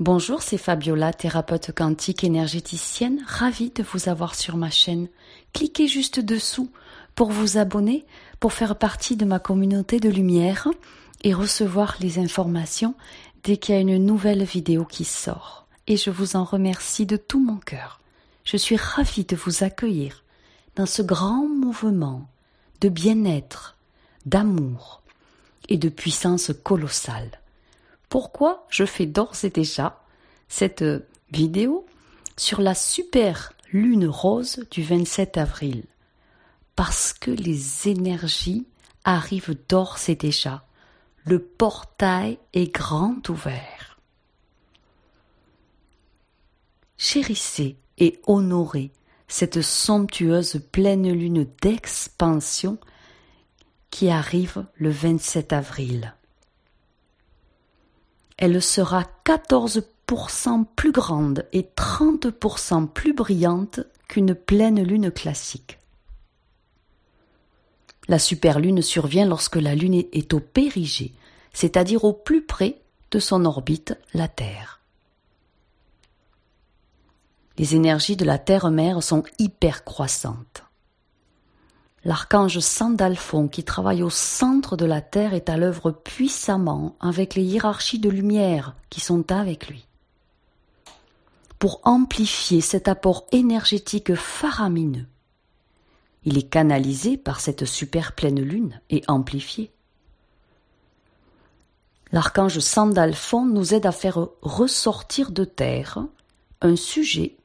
Bonjour, c'est Fabiola, thérapeute quantique énergéticienne, ravie de vous avoir sur ma chaîne. Cliquez juste dessous pour vous abonner, pour faire partie de ma communauté de lumière et recevoir les informations dès qu'il y a une nouvelle vidéo qui sort. Et je vous en remercie de tout mon cœur. Je suis ravie de vous accueillir dans ce grand mouvement de bien-être, d'amour et de puissance colossale. Pourquoi je fais d'ores et déjà cette vidéo sur la super lune rose du 27 avril Parce que les énergies arrivent d'ores et déjà. Le portail est grand ouvert. Chérissez et honorez cette somptueuse pleine lune d'expansion qui arrive le 27 avril elle sera 14% plus grande et 30% plus brillante qu'une pleine lune classique. La superlune survient lorsque la Lune est au périgée, c'est-à-dire au plus près de son orbite, la Terre. Les énergies de la Terre-mère sont hyper croissantes. L'archange Sandalphon, qui travaille au centre de la Terre, est à l'œuvre puissamment avec les hiérarchies de lumière qui sont avec lui. Pour amplifier cet apport énergétique faramineux, il est canalisé par cette super pleine lune et amplifié. L'archange Sandalphon nous aide à faire ressortir de terre un sujet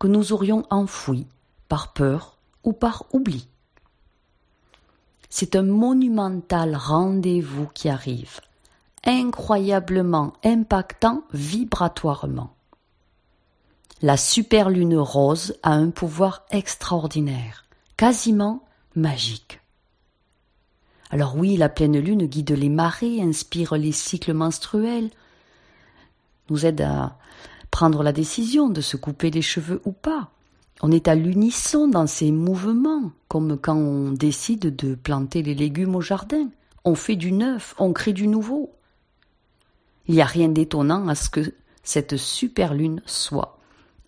que nous aurions enfoui par peur ou par oubli. C'est un monumental rendez-vous qui arrive, incroyablement impactant vibratoirement. La superlune rose a un pouvoir extraordinaire, quasiment magique. Alors oui, la pleine lune guide les marées, inspire les cycles menstruels, nous aide à prendre la décision de se couper les cheveux ou pas, on est à l'unisson dans ces mouvements, comme quand on décide de planter les légumes au jardin. On fait du neuf, on crée du nouveau. Il n'y a rien d'étonnant à ce que cette super lune soit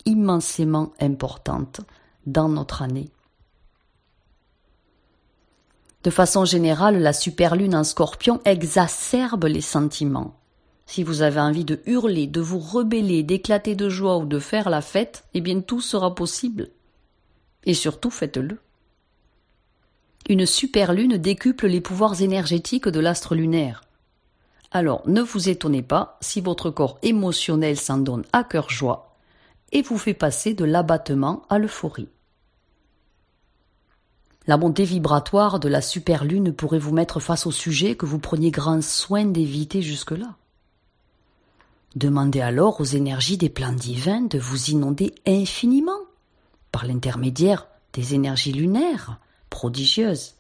immensément importante dans notre année. De façon générale, la super lune en scorpion exacerbe les sentiments. Si vous avez envie de hurler, de vous rebeller, d'éclater de joie ou de faire la fête, eh bien tout sera possible. Et surtout faites-le. Une super lune décuple les pouvoirs énergétiques de l'astre lunaire. Alors ne vous étonnez pas si votre corps émotionnel s'en donne à cœur joie et vous fait passer de l'abattement à l'euphorie. La montée vibratoire de la super lune pourrait vous mettre face au sujet que vous preniez grand soin d'éviter jusque-là. Demandez alors aux énergies des plans divins de vous inonder infiniment par l'intermédiaire des énergies lunaires prodigieuses.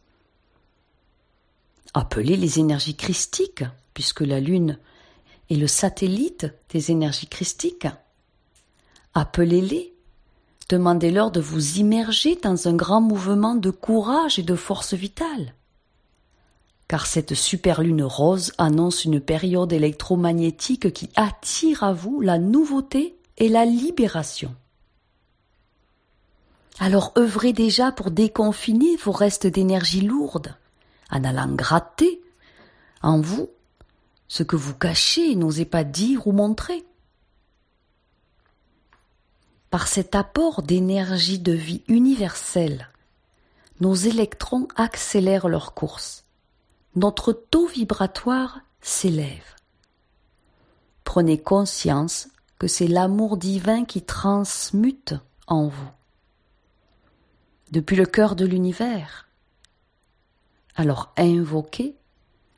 Appelez les énergies christiques, puisque la Lune est le satellite des énergies christiques. Appelez-les, demandez-leur de vous immerger dans un grand mouvement de courage et de force vitale car cette superlune rose annonce une période électromagnétique qui attire à vous la nouveauté et la libération. Alors œuvrez déjà pour déconfiner vos restes d'énergie lourde, en allant gratter en vous ce que vous cachez et n'osez pas dire ou montrer. Par cet apport d'énergie de vie universelle, nos électrons accélèrent leur course notre taux vibratoire s'élève. Prenez conscience que c'est l'amour divin qui transmute en vous. Depuis le cœur de l'univers. Alors invoquez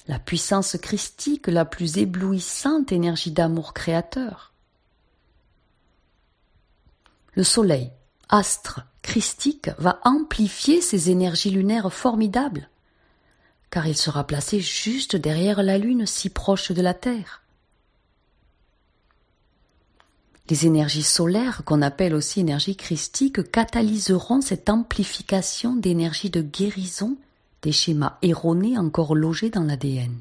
la puissance christique, la plus éblouissante énergie d'amour créateur. Le soleil, astre christique, va amplifier ces énergies lunaires formidables car il sera placé juste derrière la Lune si proche de la Terre. Les énergies solaires, qu'on appelle aussi énergies christiques, catalyseront cette amplification d'énergie de guérison des schémas erronés encore logés dans l'ADN.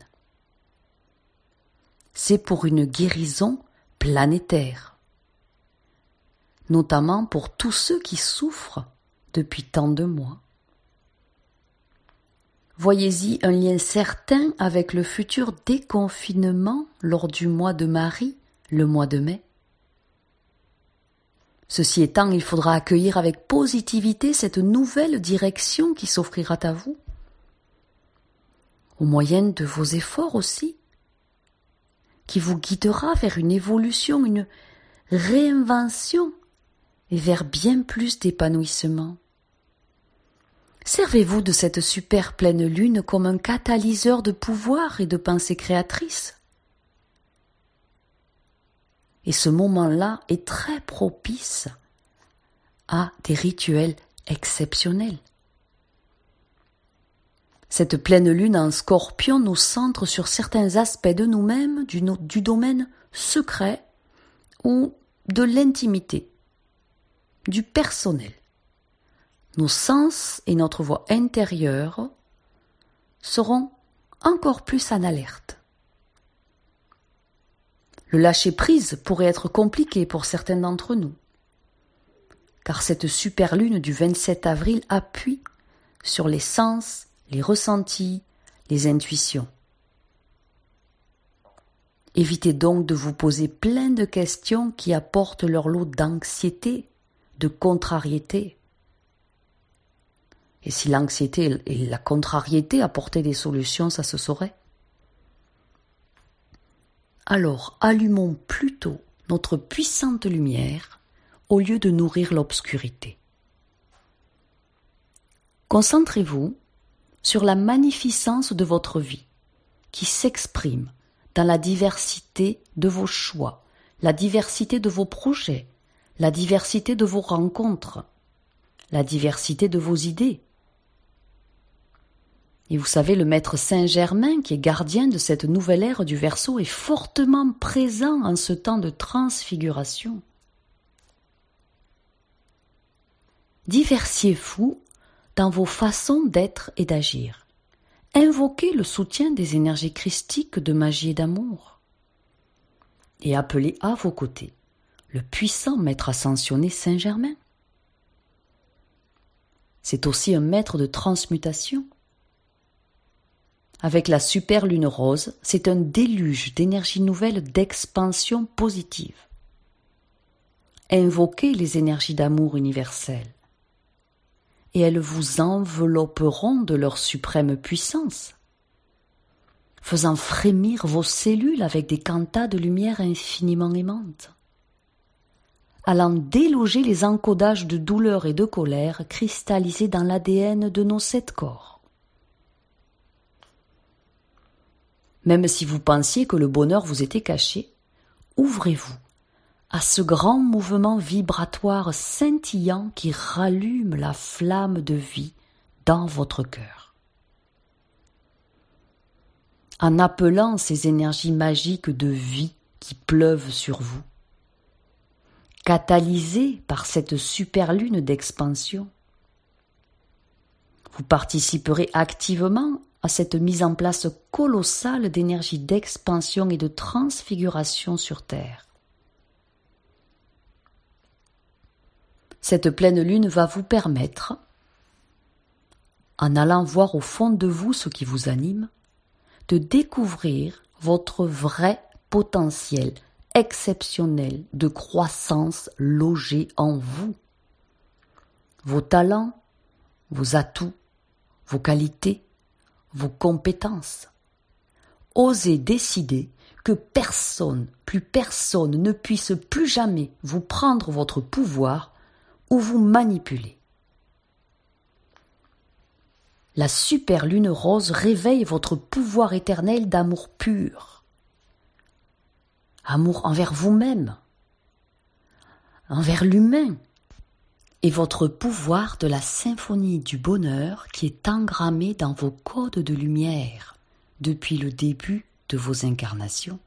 C'est pour une guérison planétaire, notamment pour tous ceux qui souffrent depuis tant de mois. Voyez-y un lien certain avec le futur déconfinement lors du mois de Marie, le mois de mai. Ceci étant, il faudra accueillir avec positivité cette nouvelle direction qui s'offrira à vous, au moyen de vos efforts aussi, qui vous guidera vers une évolution, une réinvention et vers bien plus d'épanouissement. Servez-vous de cette super pleine lune comme un catalyseur de pouvoir et de pensée créatrice. Et ce moment-là est très propice à des rituels exceptionnels. Cette pleine lune en scorpion nous centre sur certains aspects de nous-mêmes, du, du domaine secret ou de l'intimité, du personnel nos sens et notre voix intérieure seront encore plus en alerte. Le lâcher-prise pourrait être compliqué pour certains d'entre nous, car cette super lune du 27 avril appuie sur les sens, les ressentis, les intuitions. Évitez donc de vous poser plein de questions qui apportent leur lot d'anxiété, de contrariété, et si l'anxiété et la contrariété apportaient des solutions, ça se saurait. Alors allumons plutôt notre puissante lumière au lieu de nourrir l'obscurité. Concentrez-vous sur la magnificence de votre vie, qui s'exprime dans la diversité de vos choix, la diversité de vos projets, la diversité de vos rencontres, la diversité de vos idées, et vous savez, le maître Saint-Germain, qui est gardien de cette nouvelle ère du Verseau, est fortement présent en ce temps de transfiguration. Diversiez-vous dans vos façons d'être et d'agir. Invoquez le soutien des énergies christiques de magie et d'amour. Et appelez à vos côtés le puissant maître ascensionné Saint-Germain. C'est aussi un maître de transmutation avec la super lune rose, c'est un déluge d'énergie nouvelle d'expansion positive. Invoquez les énergies d'amour universel, et elles vous envelopperont de leur suprême puissance, faisant frémir vos cellules avec des cantas de lumière infiniment aimantes, allant déloger les encodages de douleur et de colère cristallisés dans l'ADN de nos sept corps Même si vous pensiez que le bonheur vous était caché, ouvrez-vous à ce grand mouvement vibratoire scintillant qui rallume la flamme de vie dans votre cœur. En appelant ces énergies magiques de vie qui pleuvent sur vous, catalysées par cette super lune d'expansion, vous participerez activement à cette mise en place colossale d'énergie d'expansion et de transfiguration sur Terre. Cette pleine lune va vous permettre, en allant voir au fond de vous ce qui vous anime, de découvrir votre vrai potentiel exceptionnel de croissance logé en vous. Vos talents, vos atouts, vos qualités, vos compétences. Osez décider que personne, plus personne ne puisse plus jamais vous prendre votre pouvoir ou vous manipuler. La super lune rose réveille votre pouvoir éternel d'amour pur. Amour envers vous-même, envers l'humain, et votre pouvoir de la symphonie du bonheur qui est engrammé dans vos codes de lumière depuis le début de vos incarnations.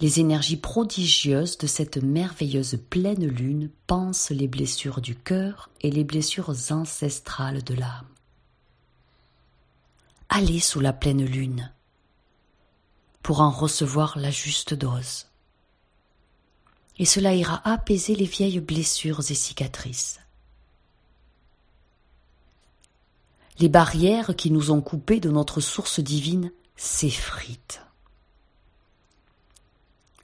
Les énergies prodigieuses de cette merveilleuse pleine lune pensent les blessures du cœur et les blessures ancestrales de l'âme. Allez sous la pleine lune pour en recevoir la juste dose. Et cela ira apaiser les vieilles blessures et cicatrices. Les barrières qui nous ont coupés de notre source divine s'effritent.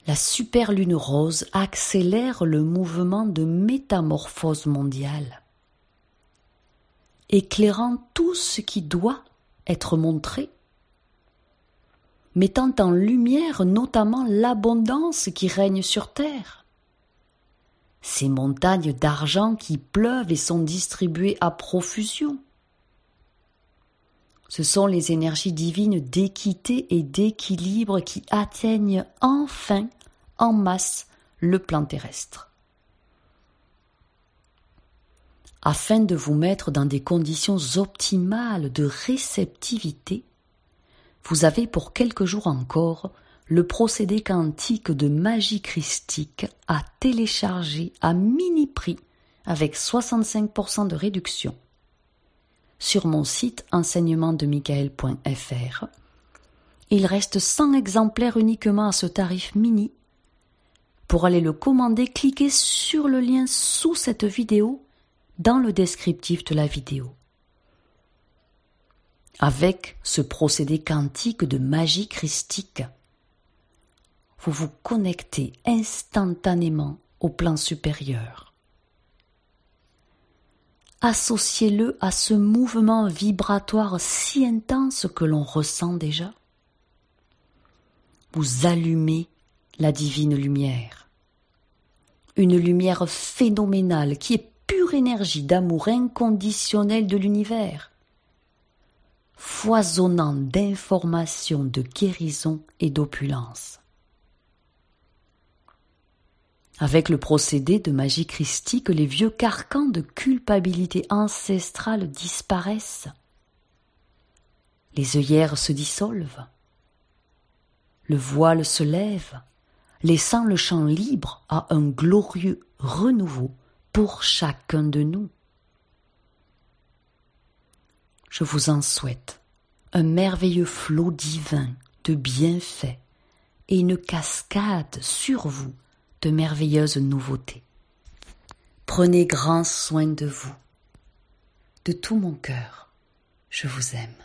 La super lune rose accélère le mouvement de métamorphose mondiale, éclairant tout ce qui doit être montré, mettant en lumière notamment l'abondance qui règne sur terre. Ces montagnes d'argent qui pleuvent et sont distribuées à profusion, ce sont les énergies divines d'équité et d'équilibre qui atteignent enfin en masse le plan terrestre. Afin de vous mettre dans des conditions optimales de réceptivité, vous avez pour quelques jours encore le procédé quantique de magie christique à télécharger à mini prix avec 65% de réduction sur mon site enseignementdemichael.fr. Il reste 100 exemplaires uniquement à ce tarif mini. Pour aller le commander, cliquez sur le lien sous cette vidéo dans le descriptif de la vidéo. Avec ce procédé quantique de magie christique, vous vous connectez instantanément au plan supérieur associez-le à ce mouvement vibratoire si intense que l'on ressent déjà. Vous allumez la divine lumière, une lumière phénoménale qui est pure énergie d'amour inconditionnel de l'univers, foisonnant d'informations, de guérison et d'opulence. Avec le procédé de magie christique, les vieux carcans de culpabilité ancestrale disparaissent. Les œillères se dissolvent. Le voile se lève, laissant le champ libre à un glorieux renouveau pour chacun de nous. Je vous en souhaite un merveilleux flot divin de bienfaits et une cascade sur vous merveilleuses nouveautés. Prenez grand soin de vous. De tout mon cœur, je vous aime.